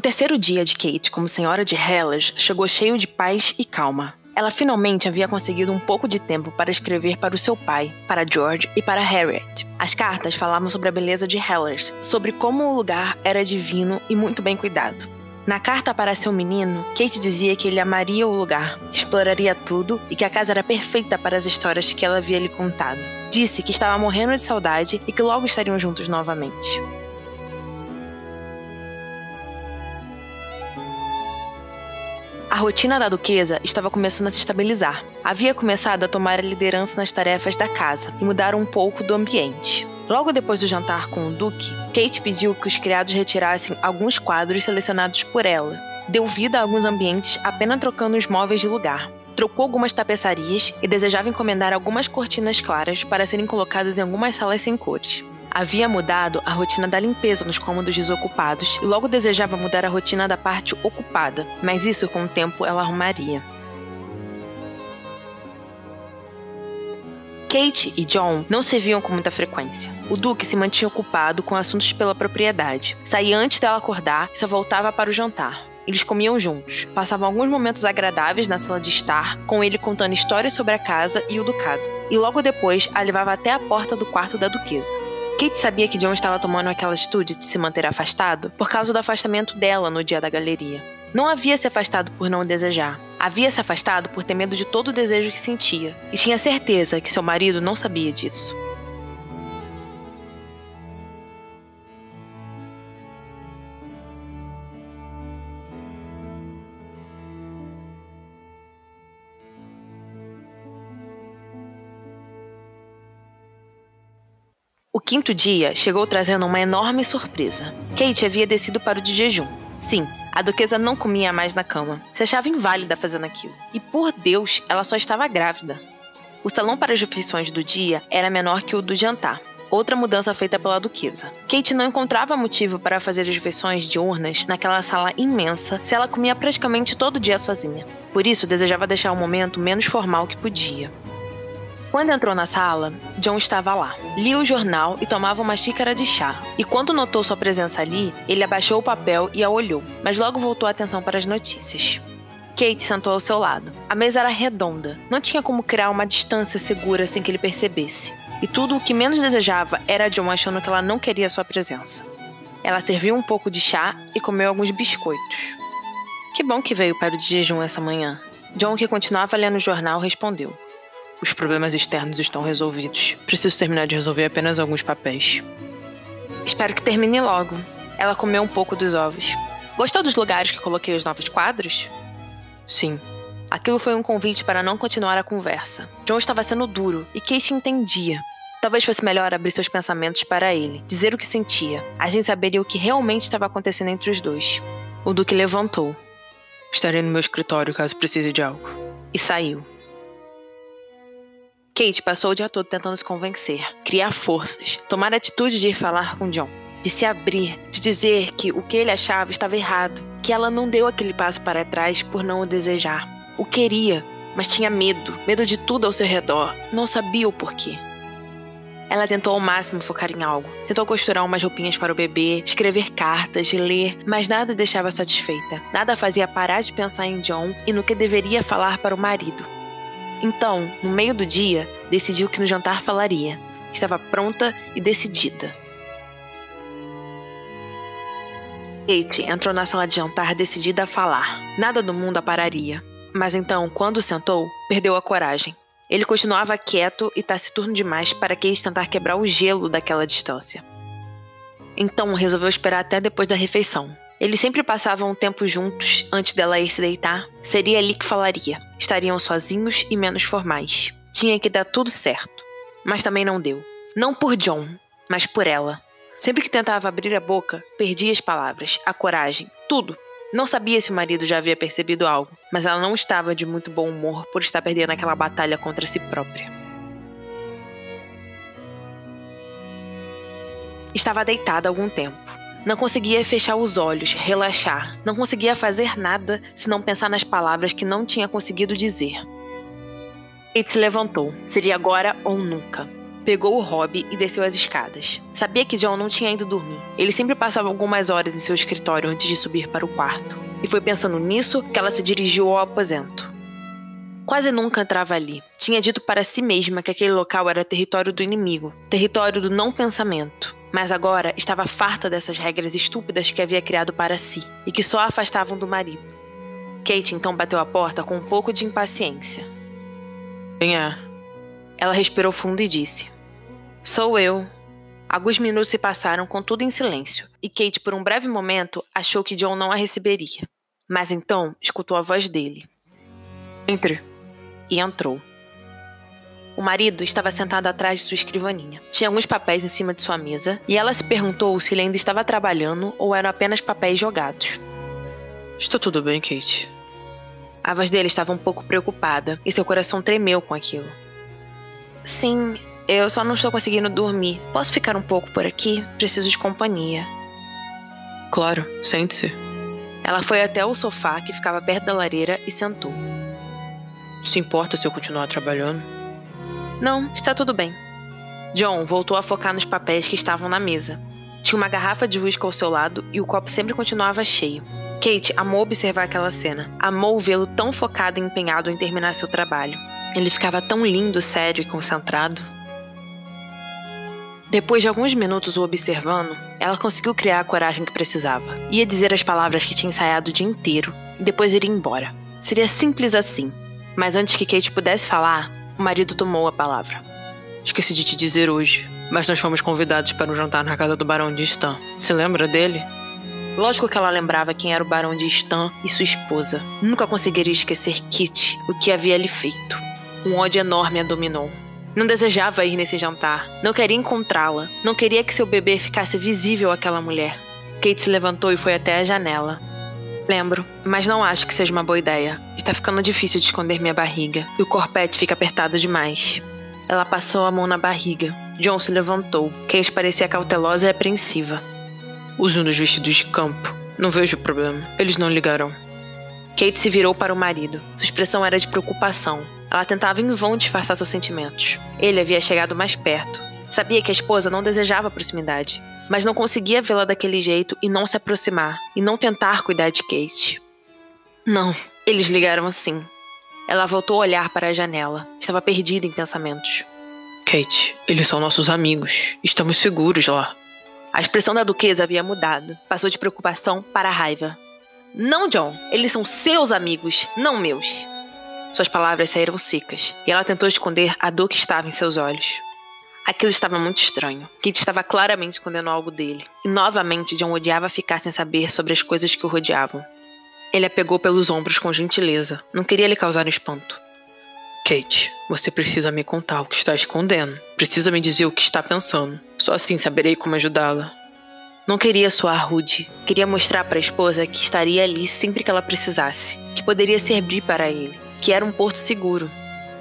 O terceiro dia de Kate como senhora de Hellas chegou cheio de paz e calma. Ela finalmente havia conseguido um pouco de tempo para escrever para o seu pai, para George e para Harriet. As cartas falavam sobre a beleza de Hellas, sobre como o lugar era divino e muito bem cuidado. Na carta para seu menino, Kate dizia que ele amaria o lugar, exploraria tudo e que a casa era perfeita para as histórias que ela havia lhe contado. Disse que estava morrendo de saudade e que logo estariam juntos novamente. Rotina da duquesa estava começando a se estabilizar. Havia começado a tomar a liderança nas tarefas da casa e mudar um pouco do ambiente. Logo depois do jantar com o duque, Kate pediu que os criados retirassem alguns quadros selecionados por ela. Deu vida a alguns ambientes apenas trocando os móveis de lugar. Trocou algumas tapeçarias e desejava encomendar algumas cortinas claras para serem colocadas em algumas salas sem cores. Havia mudado a rotina da limpeza nos cômodos desocupados e logo desejava mudar a rotina da parte ocupada, mas isso com o tempo ela arrumaria. Kate e John não se viam com muita frequência. O Duque se mantinha ocupado com assuntos pela propriedade. Saía antes dela acordar e só voltava para o jantar. Eles comiam juntos, passavam alguns momentos agradáveis na sala de estar, com ele contando histórias sobre a casa e o ducado. E logo depois a levava até a porta do quarto da duquesa. Kate sabia que John estava tomando aquela atitude de se manter afastado por causa do afastamento dela no dia da galeria. Não havia se afastado por não desejar. Havia se afastado por ter medo de todo o desejo que sentia. E tinha certeza que seu marido não sabia disso. O quinto dia chegou trazendo uma enorme surpresa. Kate havia descido para o de jejum. Sim, a duquesa não comia mais na cama. Se achava inválida fazendo aquilo. E por Deus, ela só estava grávida. O salão para as refeições do dia era menor que o do jantar. Outra mudança feita pela duquesa. Kate não encontrava motivo para fazer as refeições diurnas naquela sala imensa se ela comia praticamente todo dia sozinha. Por isso, desejava deixar o momento menos formal que podia. Quando entrou na sala, John estava lá. Lia o jornal e tomava uma xícara de chá. E quando notou sua presença ali, ele abaixou o papel e a olhou, mas logo voltou a atenção para as notícias. Kate sentou ao seu lado. A mesa era redonda. Não tinha como criar uma distância segura sem que ele percebesse. E tudo o que menos desejava era John achando que ela não queria sua presença. Ela serviu um pouco de chá e comeu alguns biscoitos. Que bom que veio para o jejum essa manhã. John, que continuava lendo o jornal, respondeu. Os problemas externos estão resolvidos. Preciso terminar de resolver apenas alguns papéis. Espero que termine logo. Ela comeu um pouco dos ovos. Gostou dos lugares que coloquei os novos quadros? Sim. Aquilo foi um convite para não continuar a conversa. John estava sendo duro e Kate entendia. Talvez fosse melhor abrir seus pensamentos para ele, dizer o que sentia. Assim saberia o que realmente estava acontecendo entre os dois. O Duque levantou. Estarei no meu escritório caso precise de algo. E saiu. Kate passou o dia todo tentando se convencer, criar forças, tomar atitude de ir falar com John, de se abrir, de dizer que o que ele achava estava errado, que ela não deu aquele passo para trás por não o desejar. O queria, mas tinha medo, medo de tudo ao seu redor, não sabia o porquê. Ela tentou ao máximo focar em algo. Tentou costurar umas roupinhas para o bebê, escrever cartas, ler, mas nada deixava satisfeita. Nada fazia parar de pensar em John e no que deveria falar para o marido. Então, no meio do dia, decidiu que no jantar falaria. Estava pronta e decidida. Kate entrou na sala de jantar decidida a falar. Nada do mundo a pararia. Mas então, quando sentou, perdeu a coragem. Ele continuava quieto e taciturno demais para Kate tentar quebrar o gelo daquela distância. Então resolveu esperar até depois da refeição. Eles sempre passavam um tempo juntos antes dela ir se deitar. Seria ali que falaria. Estariam sozinhos e menos formais. Tinha que dar tudo certo. Mas também não deu. Não por John, mas por ela. Sempre que tentava abrir a boca, perdia as palavras, a coragem, tudo. Não sabia se o marido já havia percebido algo, mas ela não estava de muito bom humor por estar perdendo aquela batalha contra si própria. Estava deitada há algum tempo. Não conseguia fechar os olhos, relaxar. Não conseguia fazer nada senão pensar nas palavras que não tinha conseguido dizer. Kate se levantou. Seria agora ou nunca. Pegou o hobby e desceu as escadas. Sabia que John não tinha ido dormir. Ele sempre passava algumas horas em seu escritório antes de subir para o quarto. E foi pensando nisso que ela se dirigiu ao aposento. Quase nunca entrava ali. Tinha dito para si mesma que aquele local era território do inimigo, território do não pensamento. Mas agora estava farta dessas regras estúpidas que havia criado para si e que só a afastavam do marido. Kate então bateu a porta com um pouco de impaciência. Quem é? Ela respirou fundo e disse: Sou eu. Alguns minutos se passaram com tudo em silêncio, e Kate, por um breve momento, achou que John não a receberia. Mas então escutou a voz dele. Entre. E entrou. O marido estava sentado atrás de sua escrivaninha. Tinha alguns papéis em cima de sua mesa e ela se perguntou se ele ainda estava trabalhando ou eram apenas papéis jogados. Está tudo bem, Kate? A voz dele estava um pouco preocupada e seu coração tremeu com aquilo. Sim, eu só não estou conseguindo dormir. Posso ficar um pouco por aqui? Preciso de companhia. Claro, sente-se. Ela foi até o sofá que ficava perto da lareira e sentou. Se importa se eu continuar trabalhando? Não, está tudo bem. John voltou a focar nos papéis que estavam na mesa. Tinha uma garrafa de uísque ao seu lado e o copo sempre continuava cheio. Kate amou observar aquela cena. Amou vê-lo tão focado e empenhado em terminar seu trabalho. Ele ficava tão lindo, sério e concentrado. Depois de alguns minutos o observando, ela conseguiu criar a coragem que precisava. Ia dizer as palavras que tinha ensaiado o dia inteiro e depois ir embora. Seria simples assim. Mas antes que Kate pudesse falar, o marido tomou a palavra. Esqueci de te dizer hoje, mas nós fomos convidados para um jantar na casa do Barão de Stan. Se lembra dele? Lógico que ela lembrava quem era o Barão de Stan e sua esposa. Nunca conseguiria esquecer Kit, o que havia lhe feito. Um ódio enorme a dominou. Não desejava ir nesse jantar. Não queria encontrá-la. Não queria que seu bebê ficasse visível àquela mulher. Kate se levantou e foi até a janela. Lembro, mas não acho que seja uma boa ideia. Está ficando difícil de esconder minha barriga e o corpete fica apertado demais. Ela passou a mão na barriga. John se levantou. Kate parecia cautelosa e apreensiva. Use um dos vestidos de campo. Não vejo problema. Eles não ligarão. Kate se virou para o marido. Sua expressão era de preocupação. Ela tentava em vão disfarçar seus sentimentos. Ele havia chegado mais perto. Sabia que a esposa não desejava proximidade mas não conseguia vê-la daquele jeito e não se aproximar, e não tentar cuidar de Kate. Não, eles ligaram assim. Ela voltou a olhar para a janela. Estava perdida em pensamentos. Kate, eles são nossos amigos. Estamos seguros lá. A expressão da duquesa havia mudado. Passou de preocupação para raiva. Não, John. Eles são seus amigos, não meus. Suas palavras saíram secas e ela tentou esconder a dor que estava em seus olhos. Aquilo estava muito estranho. Kate estava claramente escondendo algo dele. E novamente John odiava ficar sem saber sobre as coisas que o rodeavam. Ele a pegou pelos ombros com gentileza. Não queria lhe causar espanto. Kate, você precisa me contar o que está escondendo. Precisa me dizer o que está pensando. Só assim saberei como ajudá-la. Não queria soar rude. Queria mostrar para a esposa que estaria ali sempre que ela precisasse. Que poderia servir para ele. Que era um porto seguro.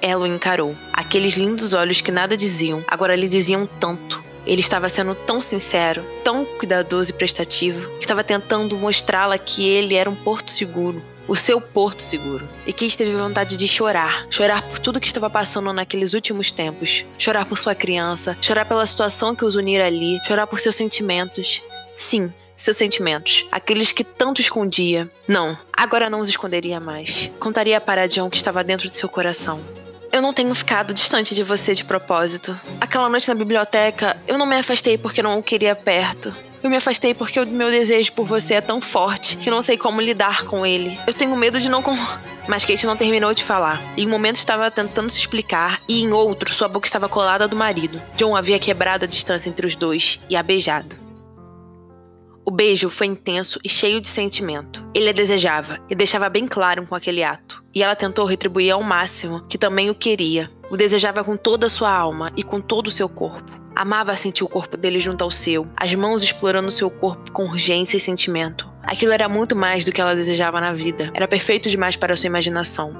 Ela o encarou. Aqueles lindos olhos que nada diziam, agora lhe diziam tanto. Ele estava sendo tão sincero, tão cuidadoso e prestativo, que estava tentando mostrá-la que ele era um porto seguro, o seu porto seguro. E que teve vontade de chorar, chorar por tudo que estava passando naqueles últimos tempos, chorar por sua criança, chorar pela situação que os unira ali, chorar por seus sentimentos. Sim, seus sentimentos, aqueles que tanto escondia. Não, agora não os esconderia mais. Contaria para John que estava dentro de seu coração. Eu não tenho ficado distante de você de propósito. Aquela noite na biblioteca, eu não me afastei porque não o queria perto. Eu me afastei porque o meu desejo por você é tão forte que não sei como lidar com ele. Eu tenho medo de não. Com... Mas Kate não terminou de falar. Em um momento estava tentando se explicar e em outro sua boca estava colada do marido. John havia quebrado a distância entre os dois e a beijado. O beijo foi intenso e cheio de sentimento. Ele a desejava e deixava bem claro com aquele ato. E ela tentou retribuir ao máximo que também o queria. O desejava com toda a sua alma e com todo o seu corpo. Amava sentir o corpo dele junto ao seu, as mãos explorando seu corpo com urgência e sentimento. Aquilo era muito mais do que ela desejava na vida. Era perfeito demais para sua imaginação.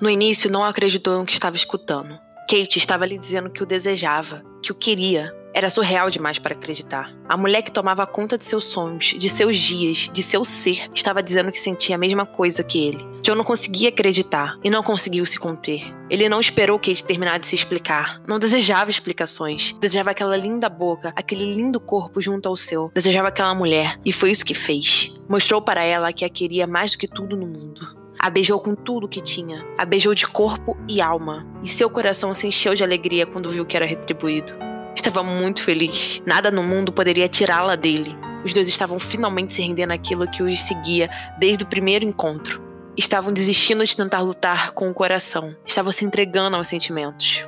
No início, não acreditou no que estava escutando. Kate estava lhe dizendo que o desejava, que o queria, era surreal demais para acreditar. A mulher que tomava conta de seus sonhos, de seus dias, de seu ser, estava dizendo que sentia a mesma coisa que ele. John não conseguia acreditar e não conseguiu se conter. Ele não esperou Kate terminar de se explicar. Não desejava explicações. Desejava aquela linda boca, aquele lindo corpo junto ao seu. Desejava aquela mulher e foi isso que fez. Mostrou para ela que a queria mais do que tudo no mundo. A beijou com tudo que tinha. A beijou de corpo e alma. E seu coração se encheu de alegria quando viu que era retribuído. Estava muito feliz. Nada no mundo poderia tirá-la dele. Os dois estavam finalmente se rendendo àquilo que os seguia desde o primeiro encontro. Estavam desistindo de tentar lutar com o coração. Estavam se entregando aos sentimentos.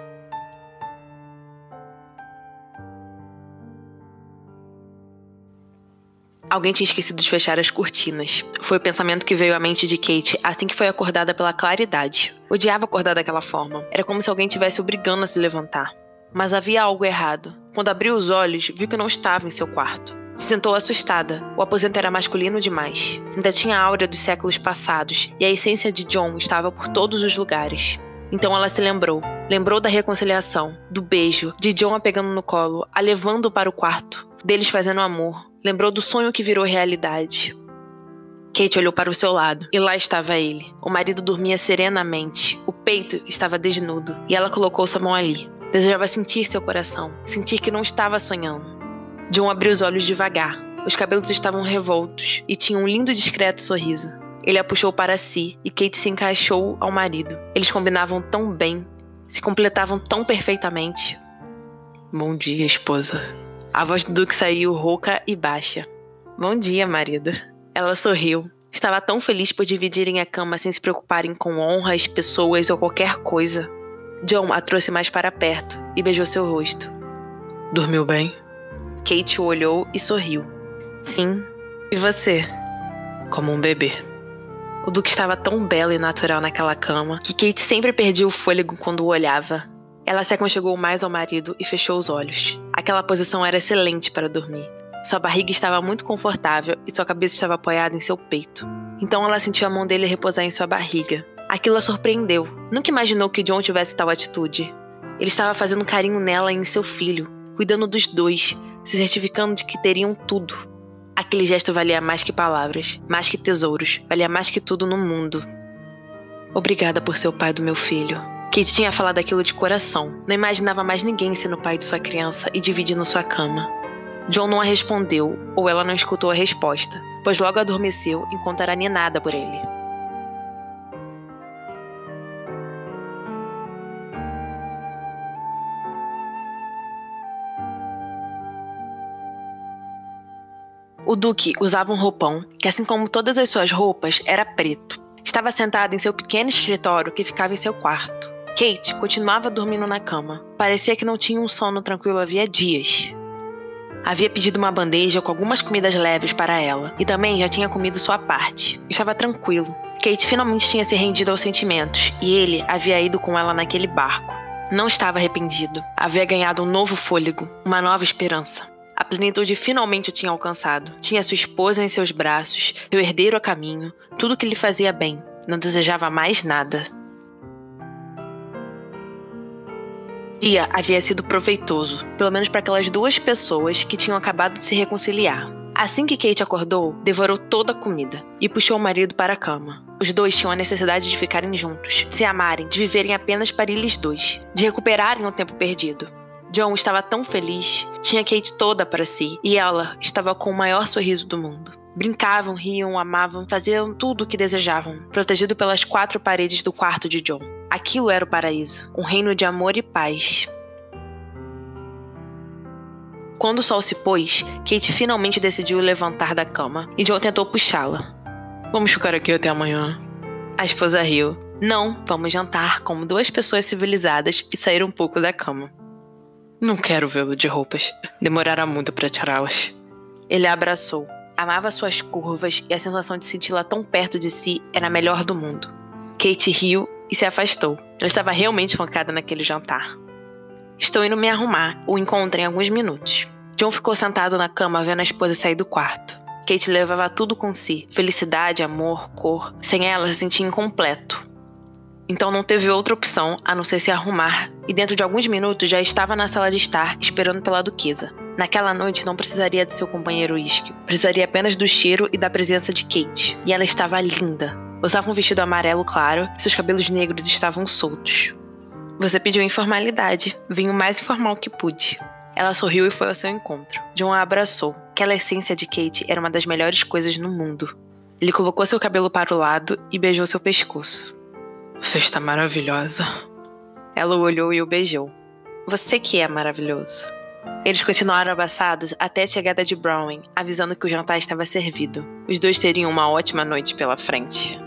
Alguém tinha esquecido de fechar as cortinas. Foi o pensamento que veio à mente de Kate assim que foi acordada pela claridade. Odiava acordar daquela forma. Era como se alguém tivesse obrigando a se levantar. Mas havia algo errado. Quando abriu os olhos, viu que não estava em seu quarto. Se sentou assustada. O aposento era masculino demais. Ainda tinha a aura dos séculos passados, e a essência de John estava por todos os lugares. Então ela se lembrou. Lembrou da reconciliação, do beijo, de John a pegando no colo, a levando para o quarto, deles fazendo amor. Lembrou do sonho que virou realidade. Kate olhou para o seu lado e lá estava ele. O marido dormia serenamente, o peito estava desnudo e ela colocou sua mão ali. Desejava sentir seu coração, sentir que não estava sonhando. John abriu os olhos devagar. Os cabelos estavam revoltos e tinha um lindo e discreto sorriso. Ele a puxou para si e Kate se encaixou ao marido. Eles combinavam tão bem, se completavam tão perfeitamente. Bom dia, esposa. A voz do Duque saiu rouca e baixa. Bom dia, marido. Ela sorriu. Estava tão feliz por dividirem a cama sem se preocuparem com honras, pessoas ou qualquer coisa. John a trouxe mais para perto e beijou seu rosto. Dormiu bem? Kate o olhou e sorriu. Sim. E você? Como um bebê. O Duque estava tão belo e natural naquela cama que Kate sempre perdia o fôlego quando o olhava. Ela se aconchegou mais ao marido e fechou os olhos. Aquela posição era excelente para dormir. Sua barriga estava muito confortável e sua cabeça estava apoiada em seu peito. Então ela sentiu a mão dele repousar em sua barriga, Aquilo a surpreendeu. Nunca imaginou que John tivesse tal atitude. Ele estava fazendo carinho nela e em seu filho, cuidando dos dois, se certificando de que teriam tudo. Aquele gesto valia mais que palavras, mais que tesouros, valia mais que tudo no mundo. Obrigada por ser o pai do meu filho. Kate tinha falado aquilo de coração. Não imaginava mais ninguém sendo pai de sua criança e dividindo sua cama. John não a respondeu, ou ela não escutou a resposta, pois logo adormeceu enquanto era ninada por ele. O Duque usava um roupão que, assim como todas as suas roupas, era preto. Estava sentado em seu pequeno escritório que ficava em seu quarto. Kate continuava dormindo na cama. Parecia que não tinha um sono tranquilo havia dias. Havia pedido uma bandeja com algumas comidas leves para ela e também já tinha comido sua parte. Estava tranquilo. Kate finalmente tinha se rendido aos sentimentos e ele havia ido com ela naquele barco. Não estava arrependido. Havia ganhado um novo fôlego, uma nova esperança. A plenitude finalmente o tinha alcançado. Tinha sua esposa em seus braços, seu herdeiro a caminho, tudo que lhe fazia bem. Não desejava mais nada. O dia havia sido proveitoso, pelo menos para aquelas duas pessoas que tinham acabado de se reconciliar. Assim que Kate acordou, devorou toda a comida e puxou o marido para a cama. Os dois tinham a necessidade de ficarem juntos, de se amarem, de viverem apenas para eles dois, de recuperarem o tempo perdido. John estava tão feliz, tinha Kate toda para si, e ela estava com o maior sorriso do mundo. Brincavam, riam, amavam, faziam tudo o que desejavam, protegido pelas quatro paredes do quarto de John. Aquilo era o paraíso, um reino de amor e paz. Quando o sol se pôs, Kate finalmente decidiu levantar da cama e John tentou puxá-la. Vamos ficar aqui até amanhã. A esposa riu. Não, vamos jantar como duas pessoas civilizadas e sair um pouco da cama. Não quero vê-lo de roupas. Demorará muito para tirá-las. Ele a abraçou. Amava suas curvas e a sensação de senti-la tão perto de si era a melhor do mundo. Kate riu e se afastou. Ela estava realmente focada naquele jantar. Estou indo me arrumar. O encontro em alguns minutos. John ficou sentado na cama vendo a esposa sair do quarto. Kate levava tudo com si: felicidade, amor, cor. Sem ela, se sentia incompleto. Então não teve outra opção a não ser se arrumar, e dentro de alguns minutos já estava na sala de estar, esperando pela duquesa. Naquela noite não precisaria de seu companheiro Isque, precisaria apenas do cheiro e da presença de Kate. E ela estava linda. Usava um vestido amarelo claro, seus cabelos negros estavam soltos. Você pediu informalidade, vim o mais informal que pude. Ela sorriu e foi ao seu encontro. John a abraçou. Aquela essência de Kate era uma das melhores coisas no mundo. Ele colocou seu cabelo para o lado e beijou seu pescoço. Você está maravilhosa. Ela o olhou e o beijou. Você que é maravilhoso. Eles continuaram abraçados até a chegada de Browning, avisando que o jantar estava servido. Os dois teriam uma ótima noite pela frente.